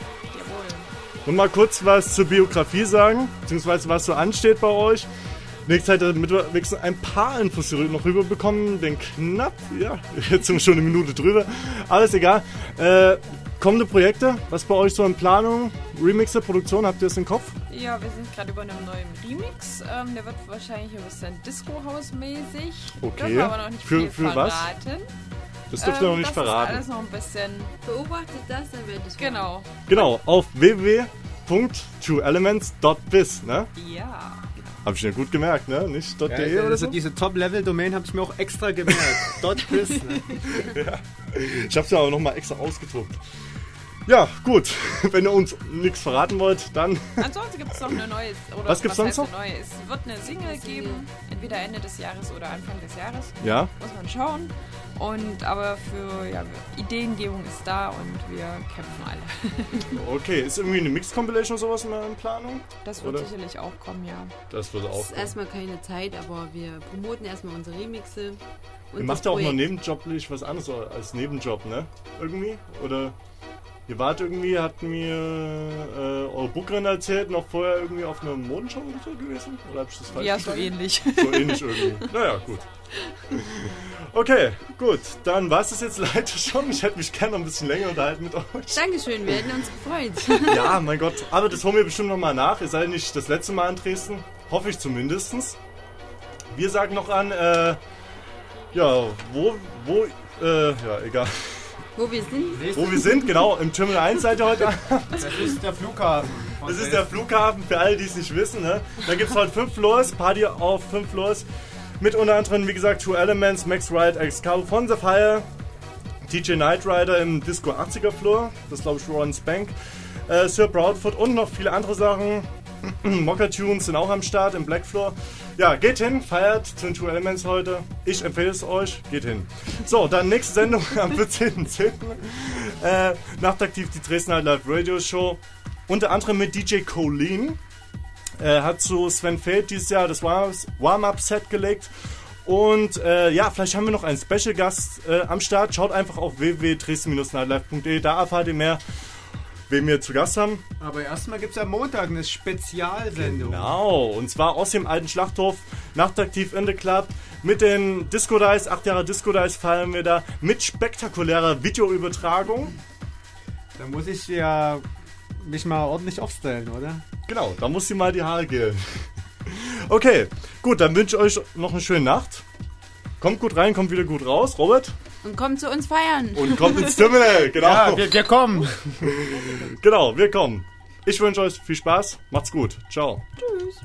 Und mal kurz was zur Biografie sagen, beziehungsweise was so ansteht bei euch. Nächste Zeit damit wir wenigstens ein paar Infos hier noch rüberbekommen, denn knapp, ja, <laughs> jetzt sind wir schon eine Minute drüber. Alles egal. Äh, kommende Projekte, was bei euch so in Planung? Remixer, Produktion, habt ihr das im Kopf? Ja, wir sind gerade über einem neuen Remix. Ähm, der wird wahrscheinlich ein bisschen Disco-House-mäßig. Okay. Dürfen aber noch nicht Für- viel für was? verraten. Das dürft ihr noch nicht das verraten. Ist alles noch ein bisschen. Beobachtet das, dann wird es Genau. Genau, auf www.twoelements.biz, ne? Ja. Hab ich mir gut gemerkt, ne? Nicht Ja, .de oder also so? diese Top-Level-Domain habe ich mir auch extra gemerkt. <laughs> Dot bis, ne? ja. Ich hab's ja auch nochmal extra ausgedruckt. Ja, gut. <laughs> Wenn ihr uns nichts verraten wollt, dann. <laughs> Ansonsten gibt es noch eine neue. Oder Was gibt's sonst heißt noch? Neue? Es wird eine Single geben, entweder Ende des Jahres oder Anfang des Jahres. Ja. Muss man schauen. Und aber für ja, Ideengebung ist da und wir kämpfen alle. <laughs> Okay, ist irgendwie eine Mixed Compilation oder sowas in in Planung? Das wird Oder? sicherlich auch kommen, ja. Das wird Es auch. ist erstmal keine Zeit, aber wir promoten erstmal unsere Remixe. Und Ihr macht das ja auch noch nebenjoblich was anderes als Nebenjob, ne? Irgendwie? Oder ihr wart irgendwie, hat mir äh, eure Bookerin erzählt, noch vorher irgendwie auf einer Modenschau oder so gewesen? Oder hab ich das falsch Ja, so ähnlich. So ähnlich irgendwie. Naja, gut. Okay, gut. Dann war es das jetzt <laughs> leider schon. Ich hätte mich gerne noch ein bisschen länger unterhalten mit euch. Dankeschön, wir hätten uns gefreut. <laughs> Ja, mein Gott. Aber das holen wir bestimmt nochmal nach. Ihr seid nicht das letzte Mal in Dresden. Hoffe ich zumindestens. Wir sagen noch an, äh, ja, wo, wo, äh, ja, egal. Wo wir sind? Wo wir sind, genau, im Terminal 1 seid ihr heute Abend. Das ist der Flughafen. Das ist der Flughafen, für alle, die es nicht wissen. Ne? Da gibt es heute fünf Floors, Party auf fünf Floors. Mit unter anderem, wie gesagt, Two Elements, Max Wright, Cabo von The Fire, DJ Knight Rider im Disco 80er Floor, das glaube ich Ron Spank, äh, Sir Proudfoot und noch viele andere Sachen. <clears throat> Mocker Tunes sind auch am Start im Black Floor. Ja, geht hin, feiert den Two Elements heute. Ich empfehle es euch, geht hin. So, dann nächste Sendung <laughs> am 14.10. Äh, nachtaktiv die Dresden Night Live Radio Show. Unter anderem mit DJ Colleen. Äh, hat zu Sven Feld dieses Jahr das Warm- Warm-Up-Set gelegt. Und äh, ja, vielleicht haben wir noch einen Special-Gast äh, am Start. Schaut einfach auf www.dresden-nightlife.de, da erfahrt ihr mehr, wen wir zu Gast haben. Aber erstmal gibt es am Montag eine Spezialsendung. Genau, und zwar aus dem alten Schlachthof, nachtaktiv in the Club. Mit den Disco Dice, 8 Jahre Disco Dice feiern wir da mit spektakulärer Videoübertragung. Da muss ich ja mich mal ordentlich aufstellen, oder? Genau, da muss sie mal die Haare gelen. <laughs> Okay, gut, dann wünsche ich euch noch eine schöne Nacht. Kommt gut rein, kommt wieder gut raus, Robert. Und kommt zu uns feiern. Und kommt ins Terminal, <laughs> genau. Ja, wir, wir kommen. <laughs> genau, wir kommen. Ich wünsche euch viel Spaß, macht's gut. Ciao. Tschüss.